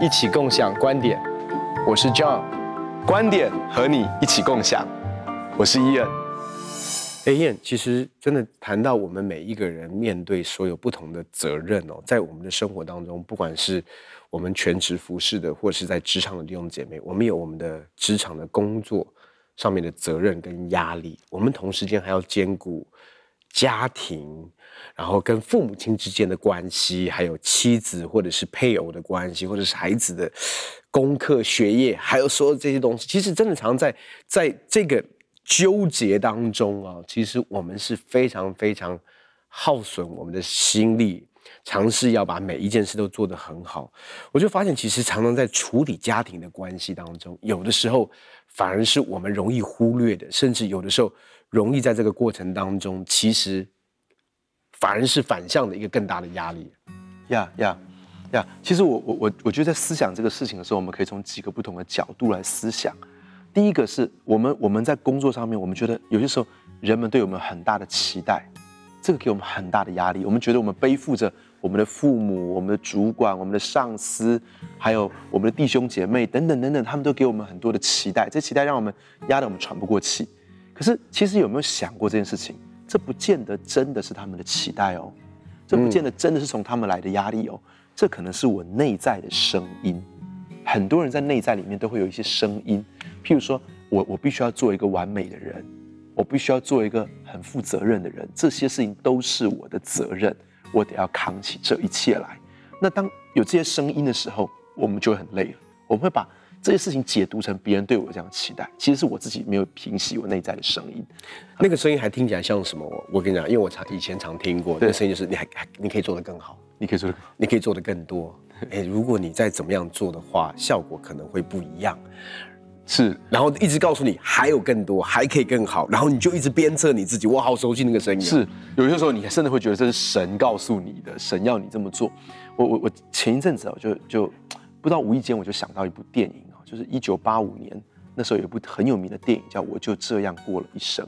一起共享观点，我是 John，观点和你一起共享，我是 Ian。哎，Ian，其实真的谈到我们每一个人面对所有不同的责任哦，在我们的生活当中，不管是我们全职服侍的，或是在职场的弟兄姐妹，我们有我们的职场的工作上面的责任跟压力，我们同时间还要兼顾家庭。然后跟父母亲之间的关系，还有妻子或者是配偶的关系，或者是孩子的功课、学业，还有所有这些东西，其实真的常在在这个纠结当中啊，其实我们是非常非常耗损我们的心力，尝试要把每一件事都做得很好。我就发现，其实常常在处理家庭的关系当中，有的时候反而是我们容易忽略的，甚至有的时候容易在这个过程当中，其实。反而是反向的一个更大的压力，呀呀呀！其实我我我我觉得在思想这个事情的时候，我们可以从几个不同的角度来思想。第一个是我们我们在工作上面，我们觉得有些时候人们对我们很大的期待，这个给我们很大的压力。我们觉得我们背负着我们的父母、我们的主管、我们的上司，还有我们的弟兄姐妹等等等等，他们都给我们很多的期待，这期待让我们压得我们喘不过气。可是其实有没有想过这件事情？这不见得真的是他们的期待哦，这不见得真的是从他们来的压力哦，这可能是我内在的声音。很多人在内在里面都会有一些声音，譬如说我我必须要做一个完美的人，我必须要做一个很负责任的人，这些事情都是我的责任，我得要扛起这一切来。那当有这些声音的时候，我们就会很累了，我们会把。这些事情解读成别人对我这样期待，其实是我自己没有平息我内在的声音。那个声音还听起来像什么？我我跟你讲，因为我常以前常听过，那个声音就是你还还你可以做得更好，你可以做得你可以做得更多。哎，如果你再怎么样做的话，效果可能会不一样。是，然后一直告诉你还有更多，还可以更好，然后你就一直鞭策你自己。我好熟悉那个声音。是，有些时候你甚至会觉得这是神告诉你的，神要你这么做。我我我前一阵子啊，就就不知道无意间我就想到一部电影。就是一九八五年，那时候有一部很有名的电影叫《我就这样过了一生》。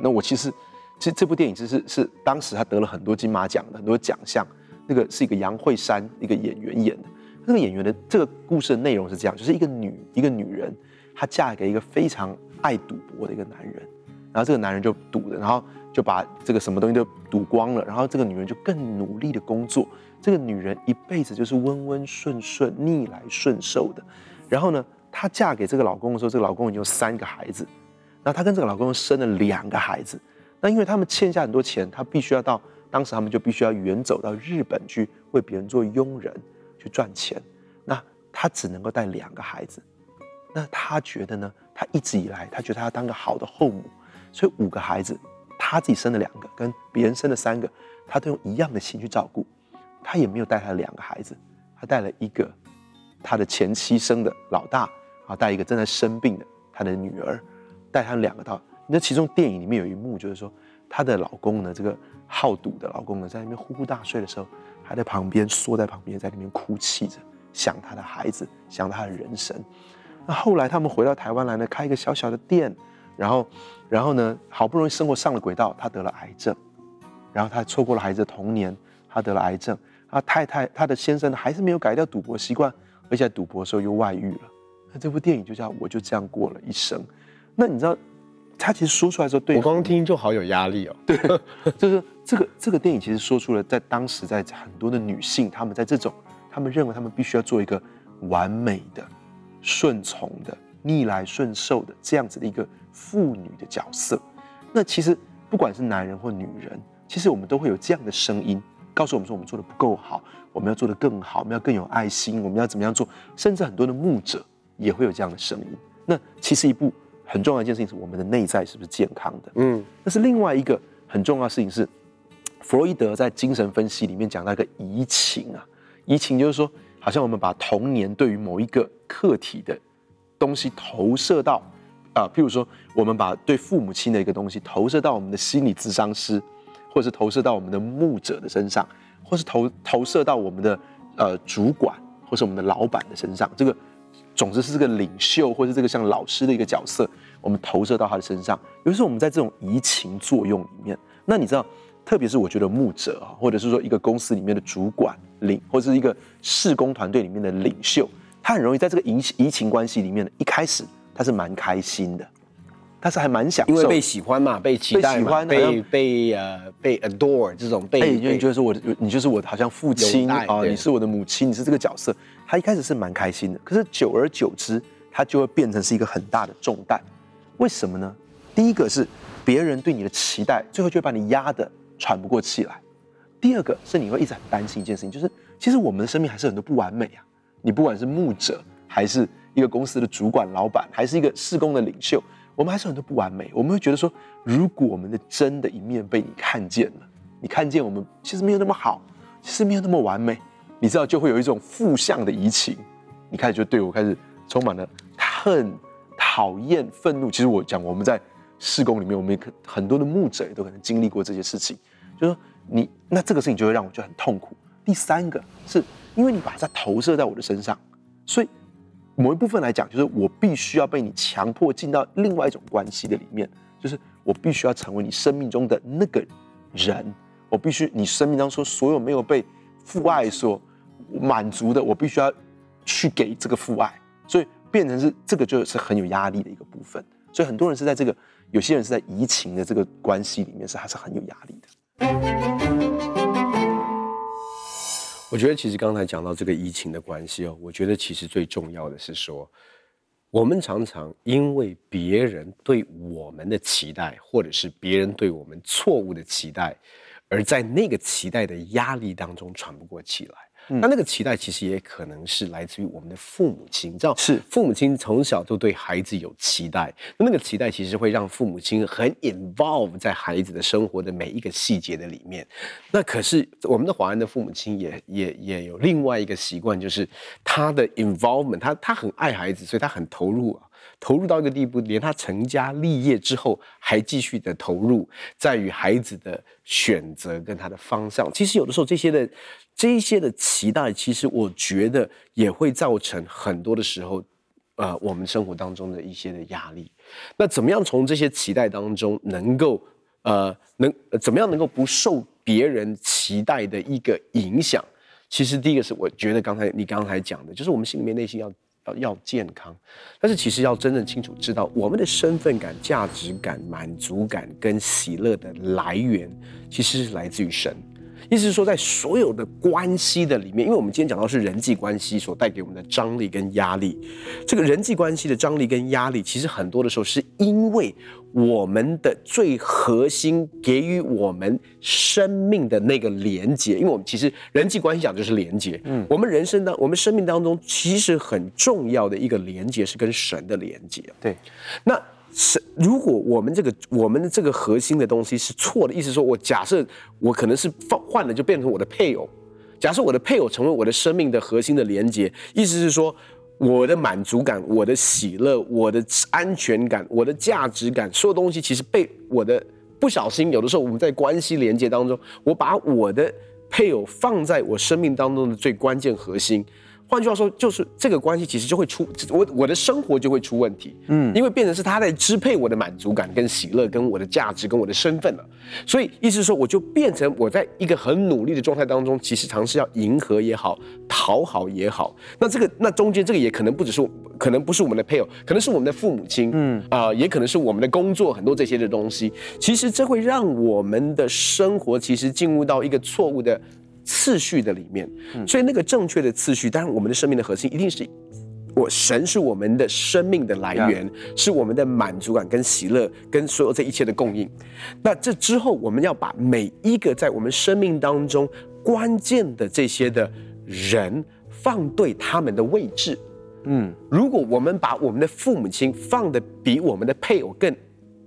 那我其实，其实这部电影就是是当时他得了很多金马奖的很多奖项。那个是一个杨惠姗一个演员演的。那个演员的这个故事的内容是这样：就是一个女一个女人，她嫁给一个非常爱赌博的一个男人，然后这个男人就赌的，然后就把这个什么东西都赌光了，然后这个女人就更努力的工作。这个女人一辈子就是温温顺顺、逆来顺受的。然后呢，她嫁给这个老公的时候，这个老公已经有三个孩子，那她跟这个老公生了两个孩子。那因为他们欠下很多钱，她必须要到当时他们就必须要远走到日本去为别人做佣人去赚钱。那她只能够带两个孩子。那她觉得呢，她一直以来她觉得她要当个好的后母，所以五个孩子，她自己生了两个，跟别人生了三个，她都用一样的心去照顾。她也没有带她的两个孩子，她带了一个。他的前妻生的老大，啊，带一个正在生病的他的女儿，带他两个到。那其中电影里面有一幕，就是说她的老公呢，这个好赌的老公呢，在那边呼呼大睡的时候，还在旁边缩在旁边，在那边哭泣着，想他的孩子，想他的人生。那后来他们回到台湾来呢，开一个小小的店，然后，然后呢，好不容易生活上了轨道，他得了癌症，然后他错过了孩子的童年，他得了癌症。他太太，他的先生，还是没有改掉赌博习惯。而且在赌博的时候又外遇了，那这部电影就叫《我就这样过了一生》。那你知道，他其实说出来的时候，对我光听就好有压力哦。对，就是这个这个电影其实说出了，在当时在很多的女性，她们在这种，她们认为她们必须要做一个完美的、顺从的、逆来顺受的这样子的一个妇女的角色。那其实不管是男人或女人，其实我们都会有这样的声音。告诉我们说我们做的不够好，我们要做的更好，我们要更有爱心，我们要怎么样做？甚至很多的牧者也会有这样的声音。那其实一部很重要的一件事情是我们的内在是不是健康的？嗯，但是另外一个很重要的事情是，弗洛伊德在精神分析里面讲到一个移情啊，移情就是说，好像我们把童年对于某一个客体的东西投射到啊，譬如说我们把对父母亲的一个东西投射到我们的心理咨商师。或是投射到我们的牧者的身上，或是投投射到我们的呃主管，或是我们的老板的身上。这个总之是这个领袖，或是这个像老师的一个角色，我们投射到他的身上。比如说我们在这种移情作用里面，那你知道，特别是我觉得牧者啊，或者是说一个公司里面的主管领，或者是一个施工团队里面的领袖，他很容易在这个移移情关系里面呢，一开始他是蛮开心的，他是还蛮享受，因为被喜欢嘛，被期待嘛，被被被呃被 adore 这种被，哎，因为就是我的，你就是我好像父亲啊，你是我的母亲，你是这个角色，他一开始是蛮开心的，可是久而久之，他就会变成是一个很大的重担。为什么呢？第一个是别人对你的期待，最后就会把你压得喘不过气来；第二个是你会一直很担心一件事情，就是其实我们的生命还是很多不完美啊。你不管是牧者，还是一个公司的主管、老板，还是一个事工的领袖，我们还是很多不完美。我们会觉得说，如果我们的真的一面被你看见了，你看见我们其实没有那么好，其实没有那么完美，你知道就会有一种负向的移情，你开始就对我开始充满了恨。讨厌、愤怒，其实我讲，我们在事工里面，我们可很多的牧者也都可能经历过这些事情。就说你那这个事情就会让我觉得很痛苦。第三个是因为你把它投射在我的身上，所以某一部分来讲，就是我必须要被你强迫进到另外一种关系的里面，就是我必须要成为你生命中的那个人，我必须你生命当中所有没有被父爱所满足的，我必须要去给这个父爱，所以。变成是这个就是很有压力的一个部分，所以很多人是在这个，有些人是在移情的这个关系里面是还是很有压力的。我觉得其实刚才讲到这个疫情的关系哦，我觉得其实最重要的是说，我们常常因为别人对我们的期待，或者是别人对我们错误的期待，而在那个期待的压力当中喘不过气来。那那个期待其实也可能是来自于我们的父母亲，你知道，是父母亲从小就对孩子有期待，那那个期待其实会让父母亲很 involve 在孩子的生活的每一个细节的里面。那可是我们的华人的父母亲也也也有另外一个习惯，就是他的 involvement，他他很爱孩子，所以他很投入啊。投入到一个地步，连他成家立业之后还继续的投入，在于孩子的选择跟他的方向。其实有的时候这些的这一些的期待，其实我觉得也会造成很多的时候，呃，我们生活当中的一些的压力。那怎么样从这些期待当中能够呃能怎么样能够不受别人期待的一个影响？其实第一个是我觉得刚才你刚才讲的，就是我们心里面内心要。要要健康，但是其实要真正清楚知道我们的身份感、价值感、满足感跟喜乐的来源，其实是来自于神。意思是说，在所有的关系的里面，因为我们今天讲到是人际关系所带给我们的张力跟压力，这个人际关系的张力跟压力，其实很多的时候是因为我们的最核心给予我们生命的那个连接，因为我们其实人际关系讲就是连接，嗯，我们人生当我们生命当中其实很重要的一个连接是跟神的连接，对，那。是，如果我们这个我们的这个核心的东西是错的，意思说我假设我可能是放换了就变成我的配偶，假设我的配偶成为我的生命的核心的连接，意思是说我的满足感、我的喜乐、我的安全感、我的价值感，所有东西其实被我的不小心，有的时候我们在关系连接当中，我把我的配偶放在我生命当中的最关键核心。换句话说，就是这个关系其实就会出我我的生活就会出问题，嗯，因为变成是他在支配我的满足感跟喜乐跟我的价值跟我的身份了，所以意思是说我就变成我在一个很努力的状态当中，其实尝试要迎合也好，讨好也好，那这个那中间这个也可能不只是可能不是我们的配偶，可能是我们的父母亲，嗯。啊、呃，也可能是我们的工作很多这些的东西，其实这会让我们的生活其实进入到一个错误的。次序的里面，所以那个正确的次序，当然我们的生命的核心一定是我神是我们的生命的来源，是我们的满足感跟喜乐跟所有这一切的供应。那这之后，我们要把每一个在我们生命当中关键的这些的人放对他们的位置。嗯，如果我们把我们的父母亲放的比我们的配偶更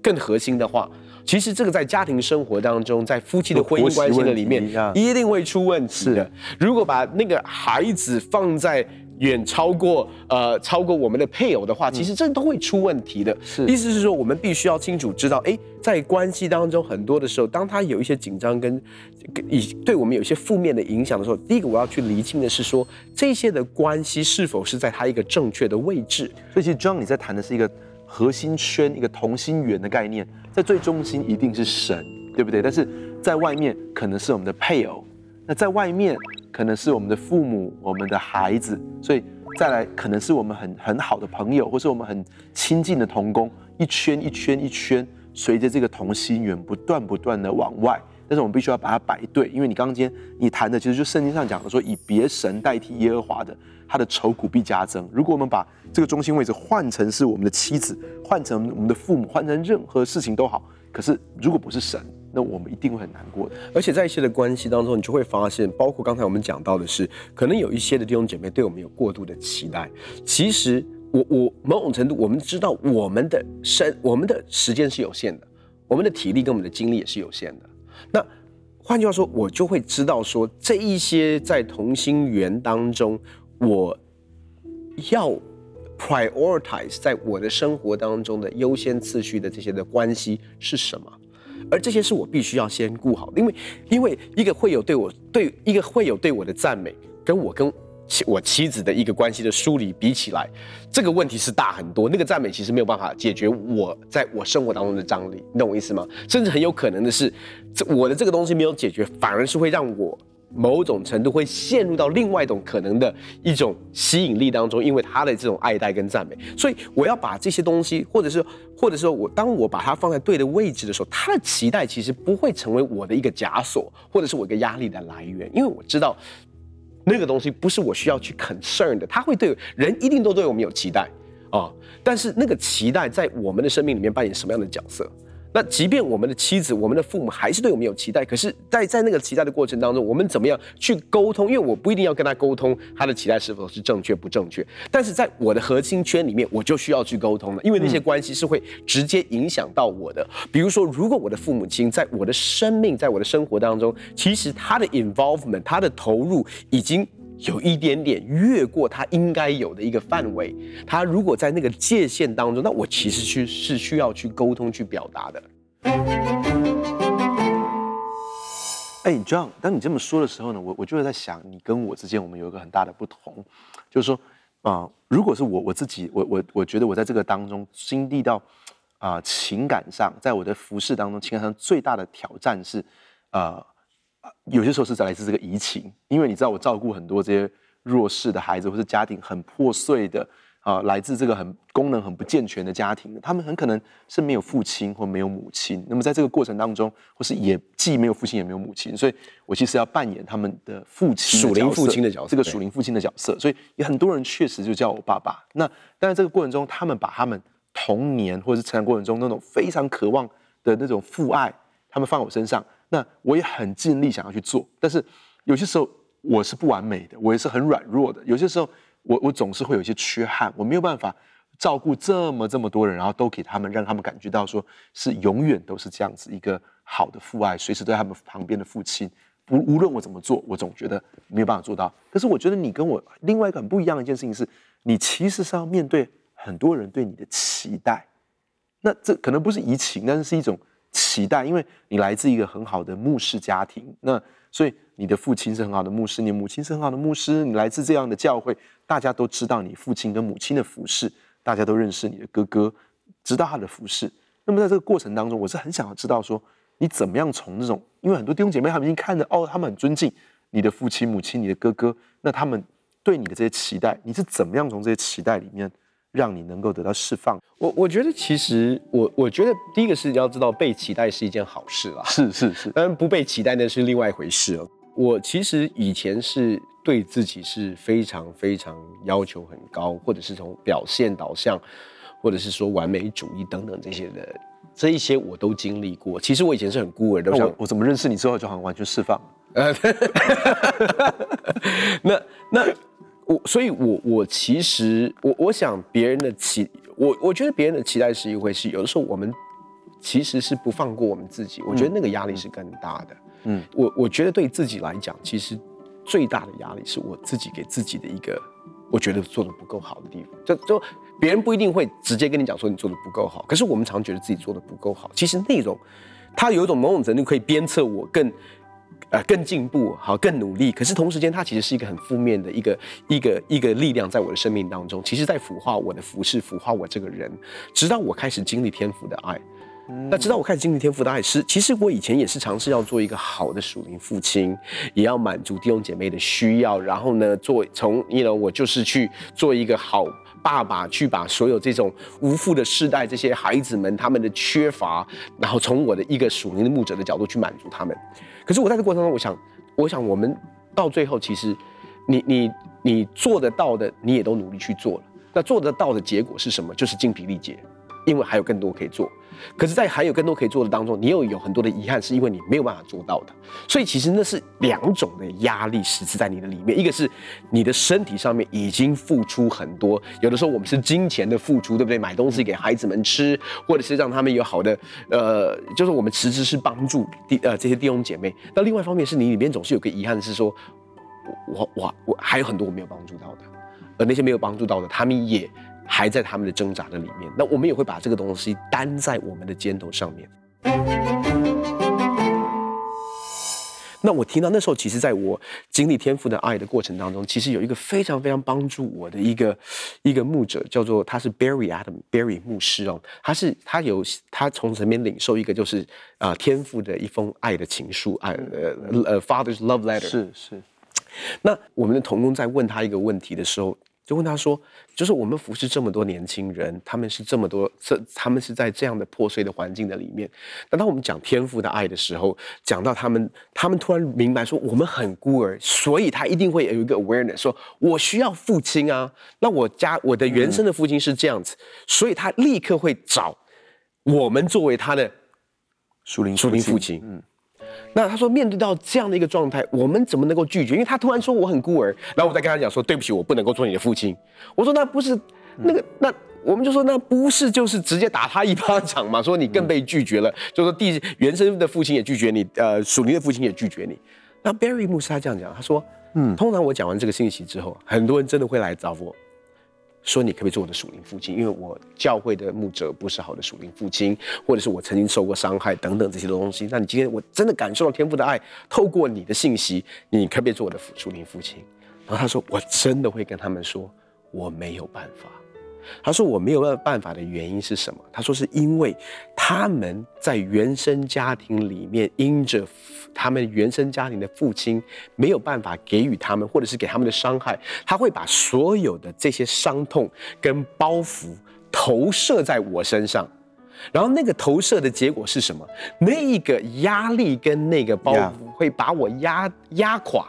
更核心的话。其实这个在家庭生活当中，在夫妻的婚姻关系的里面，一定会出问题的。如果把那个孩子放在远超过呃超过我们的配偶的话，其实这都会出问题的。是，意思是说，我们必须要清楚知道，哎，在关系当中，很多的时候，当他有一些紧张跟以对我们有一些负面的影响的时候，第一个我要去厘清的是说，这些的关系是否是在他一个正确的位置。所以，其实 John 你在谈的是一个。核心圈，一个同心圆的概念，在最中心一定是神，对不对？但是在外面可能是我们的配偶，那在外面可能是我们的父母、我们的孩子，所以再来可能是我们很很好的朋友，或是我们很亲近的同工，一圈一圈一圈，随着这个同心圆不断不断的往外。但是我们必须要把它摆对，因为你刚刚今天你谈的其实就圣经上讲的说，以别神代替耶和华的，他的愁苦必加增。如果我们把这个中心位置换成是我们的妻子，换成我们的父母，换成任何事情都好，可是如果不是神，那我们一定会很难过的。而且在一些的关系当中，你就会发现，包括刚才我们讲到的是，可能有一些的弟兄姐妹对我们有过度的期待。其实我我某种程度，我们知道我们的生我们的时间是有限的，我们的体力跟我们的精力也是有限的。那换句话说，我就会知道说，这一些在同心圆当中，我要 prioritize 在我的生活当中的优先次序的这些的关系是什么，而这些是我必须要先顾好，因为因为一个会有对我对一个会有对我的赞美，跟我跟。我妻子的一个关系的梳理比起来，这个问题是大很多。那个赞美其实没有办法解决我在我生活当中的张力，你懂我意思吗？甚至很有可能的是，这我的这个东西没有解决，反而是会让我某种程度会陷入到另外一种可能的一种吸引力当中，因为他的这种爱戴跟赞美。所以我要把这些东西，或者是或者说我当我把它放在对的位置的时候，他的期待其实不会成为我的一个枷锁，或者是我一个压力的来源，因为我知道。那个东西不是我需要去 concern 的，他会对人一定都对我们有期待啊，但是那个期待在我们的生命里面扮演什么样的角色？那即便我们的妻子、我们的父母还是对我们有期待，可是在，在那个期待的过程当中，我们怎么样去沟通？因为我不一定要跟他沟通他的期待是否是正确不正确，但是在我的核心圈里面，我就需要去沟通了，因为那些关系是会直接影响到我的。比如说，如果我的父母亲在我的生命、在我的生活当中，其实他的 involvement、他的投入已经。有一点点越过他应该有的一个范围，他如果在那个界限当中，那我其实去是需要去沟通、去表达的。哎，John，当你这么说的时候呢，我我就会在想，你跟我之间我们有一个很大的不同，就是说，啊、如果是我我自己，我我我觉得我在这个当中经历到啊、情感上，在我的服饰当中，情感上最大的挑战是啊。有些时候是来自这个移情，因为你知道我照顾很多这些弱势的孩子，或是家庭很破碎的啊，来自这个很功能很不健全的家庭，他们很可能是没有父亲或没有母亲。那么在这个过程当中，或是也既没有父亲也没有母亲，所以我其实要扮演他们的父亲属灵父亲的角色，这个属灵父亲的角色。所以有很多人确实就叫我爸爸。那但是这个过程中，他们把他们童年或者是成长过程中那种非常渴望的那种父爱，他们放我身上。那我也很尽力想要去做，但是有些时候我是不完美的，我也是很软弱的。有些时候我我总是会有一些缺憾，我没有办法照顾这么这么多人，然后都给他们，让他们感觉到说是永远都是这样子一个好的父爱，随时在他们旁边的父亲。无无论我怎么做，我总觉得没有办法做到。可是我觉得你跟我另外一个很不一样的一件事情是，你其实是要面对很多人对你的期待。那这可能不是移情，但是是一种。期待，因为你来自一个很好的牧师家庭，那所以你的父亲是很好的牧师，你母亲是很好的牧师，你来自这样的教会，大家都知道你父亲跟母亲的服事，大家都认识你的哥哥，知道他的服事。那么在这个过程当中，我是很想要知道说，你怎么样从这种，因为很多弟兄姐妹他们已经看着，哦，他们很尊敬你的父亲、母亲、你的哥哥，那他们对你的这些期待，你是怎么样从这些期待里面？让你能够得到释放。我我觉得其实我我觉得第一个是要知道被期待是一件好事啦。是是是，当然不被期待那是另外一回事哦。我其实以前是对自己是非常非常要求很高，或者是从表现导向，或者是说完美主义等等这些的，这一些我都经历过。其实我以前是很孤儿的。我我怎么认识你之后就好像完全释放？呃，那 那。我所以我，我我其实我我想别人的期，我我觉得别人的期待是一回事。有的时候我们其实是不放过我们自己，我觉得那个压力是更大的。嗯，我我觉得对自己来讲，其实最大的压力是我自己给自己的一个，我觉得做的不够好的地方。就就别人不一定会直接跟你讲说你做的不够好，可是我们常觉得自己做的不够好。其实那种，它有一种某种程度可以鞭策我更。呃，更进步，好，更努力。可是同时间，它其实是一个很负面的一个一个一个力量，在我的生命当中，其实在腐化我的服饰，腐化我这个人。直到我开始经历天赋的爱，那直到我开始经历天赋的爱是，其实我以前也是尝试要做一个好的属灵父亲，也要满足弟兄姐妹的需要，然后呢，做从你 know 我就是去做一个好爸爸，去把所有这种无父的世代这些孩子们他们的缺乏，然后从我的一个属灵的牧者的角度去满足他们。可是我在这过程中，我想，我想我们到最后，其实你你你做得到的，你也都努力去做了。那做得到的结果是什么？就是精疲力竭，因为还有更多可以做。可是，在还有更多可以做的当中，你又有很多的遗憾，是因为你没有办法做到的。所以，其实那是两种的压力，实质在你的里面。一个是你的身体上面已经付出很多，有的时候我们是金钱的付出，对不对？买东西给孩子们吃，或者是让他们有好的，呃，就是我们实质是帮助弟呃这些弟兄姐妹。那另外一方面是你里面总是有个遗憾，是说，我我我还有很多我没有帮助到的，而那些没有帮助到的，他们也。还在他们的挣扎的里面，那我们也会把这个东西担在我们的肩头上面。那我听到那时候，其实在我经历天赋的爱的过程当中，其实有一个非常非常帮助我的一个一个牧者，叫做他是 Barry Adam Barry 牧师哦，他是他有他从这边领受一个就是啊、呃、天赋的一封爱的情书，爱呃呃 Father's Love Letter 是是。那我们的童工在问他一个问题的时候。就问他说：“就是我们服侍这么多年轻人，他们是这么多，这他们是在这样的破碎的环境的里面。但当我们讲天赋的爱的时候，讲到他们，他们突然明白说，我们很孤儿，所以他一定会有一个 awareness，说我需要父亲啊。那我家我的原生的父亲是这样子，嗯、所以他立刻会找我们作为他的属灵属灵父亲。嗯。”那他说，面对到这样的一个状态，我们怎么能够拒绝？因为他突然说我很孤儿，然后我再跟他讲说，对不起，我不能够做你的父亲。我说那不是那个，那我们就说那不是就是直接打他一巴掌嘛？说你更被拒绝了，就说第原生的父亲也拒绝你，呃，属灵的父亲也拒绝你。那 Barry 牧师他这样讲，他说，嗯，通常我讲完这个信息之后，很多人真的会来找我。说你可不可以做我的属灵父亲？因为我教会的牧者不是好的属灵父亲，或者是我曾经受过伤害等等这些东西。那你今天我真的感受到天父的爱，透过你的信息，你可不可以做我的属灵父亲？然后他说，我真的会跟他们说，我没有办法。他说我没有办法的原因是什么？他说是因为他们在原生家庭里面，因着他们原生家庭的父亲没有办法给予他们，或者是给他们的伤害，他会把所有的这些伤痛跟包袱投射在我身上，然后那个投射的结果是什么？那一个压力跟那个包袱会把我压压垮。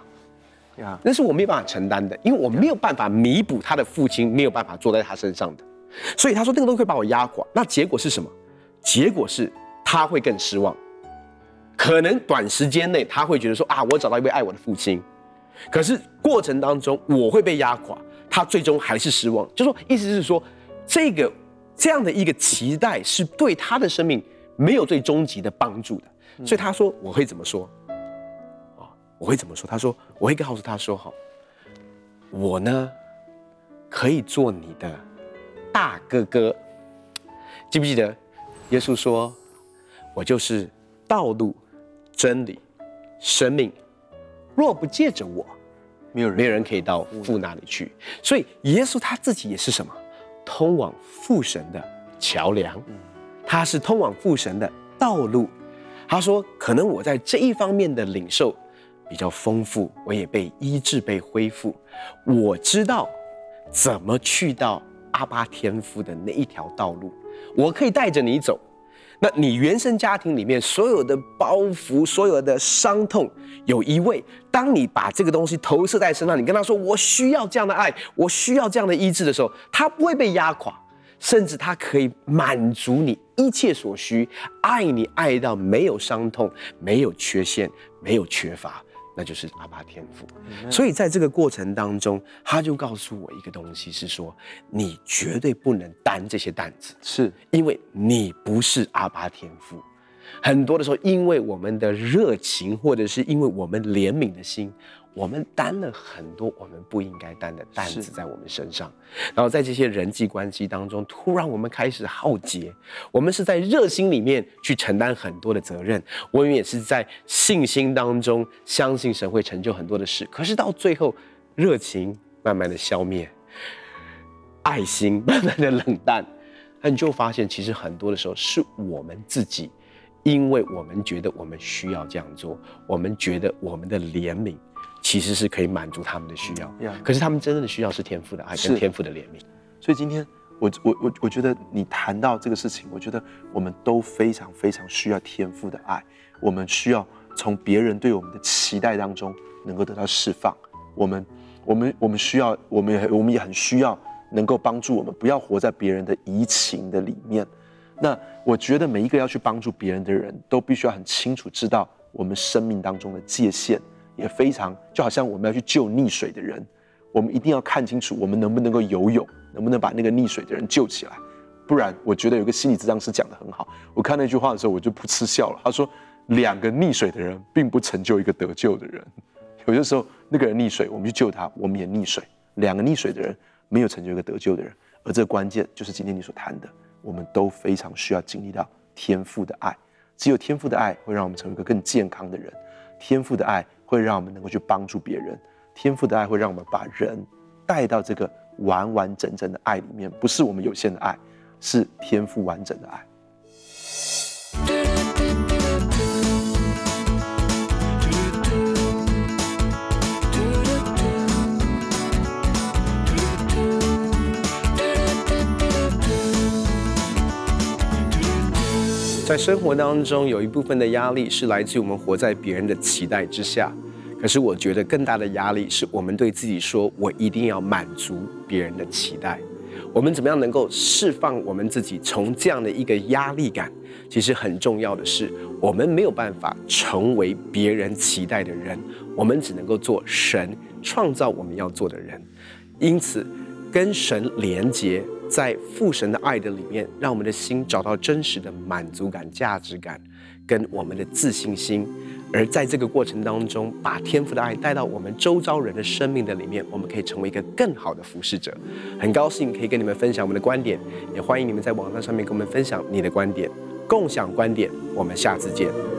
呀，那是我没有办法承担的，因为我没有办法弥补他的父亲没有办法坐在他身上的，所以他说那个东西会把我压垮。那结果是什么？结果是他会更失望，可能短时间内他会觉得说啊，我找到一位爱我的父亲，可是过程当中我会被压垮，他最终还是失望。就说意思是说，这个这样的一个期待是对他的生命没有最终极的帮助的，所以他说我会怎么说？我会怎么说？他说：“我会告诉他说，哈，我呢，可以做你的大哥哥。记不记得，耶稣说，我就是道路、真理、生命。若不借着我，没有人没有人可以到父那里去。所以，耶稣他自己也是什么？通往父神的桥梁。他是通往父神的道路。他说，可能我在这一方面的领受。”比较丰富，我也被医治、被恢复。我知道怎么去到阿巴天父的那一条道路，我可以带着你走。那你原生家庭里面所有的包袱、所有的伤痛，有一位，当你把这个东西投射在身上，你跟他说：“我需要这样的爱，我需要这样的医治”的时候，他不会被压垮，甚至他可以满足你一切所需，爱你爱到没有伤痛、没有缺陷、没有缺乏。那就是阿爸天赋，所以在这个过程当中，他就告诉我一个东西，是说你绝对不能担这些担子，是因为你不是阿爸天赋。很多的时候，因为我们的热情，或者是因为我们怜悯的心。我们担了很多我们不应该担的担子在我们身上，然后在这些人际关系当中，突然我们开始耗竭。我们是在热心里面去承担很多的责任，我们也是在信心当中相信神会成就很多的事。可是到最后，热情慢慢的消灭，爱心慢慢的冷淡，那你就发现，其实很多的时候是我们自己，因为我们觉得我们需要这样做，我们觉得我们的怜悯其实是可以满足他们的需要。Yeah. 可是他们真正的需要是天赋的爱跟天赋的怜悯。所以今天我我我我觉得你谈到这个事情，我觉得我们都非常非常需要天赋的爱，我们需要从别人对我们的期待当中能够得到释放。我们我们我们需要，我们也我们也很需要能够帮助我们，不要活在别人的移情的里面。那我觉得每一个要去帮助别人的人都必须要很清楚知道我们生命当中的界限，也非常就好像我们要去救溺水的人。我们一定要看清楚，我们能不能够游泳，能不能把那个溺水的人救起来。不然，我觉得有个心理咨商师讲得很好。我看那句话的时候，我就噗嗤笑了。他说：“两个溺水的人，并不成就一个得救的人。有些时候，那个人溺水，我们去救他，我们也溺水。两个溺水的人，没有成就一个得救的人。而这关键，就是今天你所谈的，我们都非常需要经历到天赋的爱。只有天赋的爱，会让我们成为一个更健康的人。天赋的爱，会让我们能够去帮助别人。”天赋的爱会让我们把人带到这个完完整整的爱里面，不是我们有限的爱，是天赋完整的爱。在生活当中，有一部分的压力是来自于我们活在别人的期待之下。可是我觉得更大的压力是我们对自己说：“我一定要满足别人的期待。”我们怎么样能够释放我们自己从这样的一个压力感？其实很重要的是，我们没有办法成为别人期待的人，我们只能够做神创造我们要做的人。因此，跟神连接，在父神的爱的里面，让我们的心找到真实的满足感、价值感，跟我们的自信心。而在这个过程当中，把天赋的爱带到我们周遭人的生命的里面，我们可以成为一个更好的服侍者。很高兴可以跟你们分享我们的观点，也欢迎你们在网站上面跟我们分享你的观点，共享观点。我们下次见。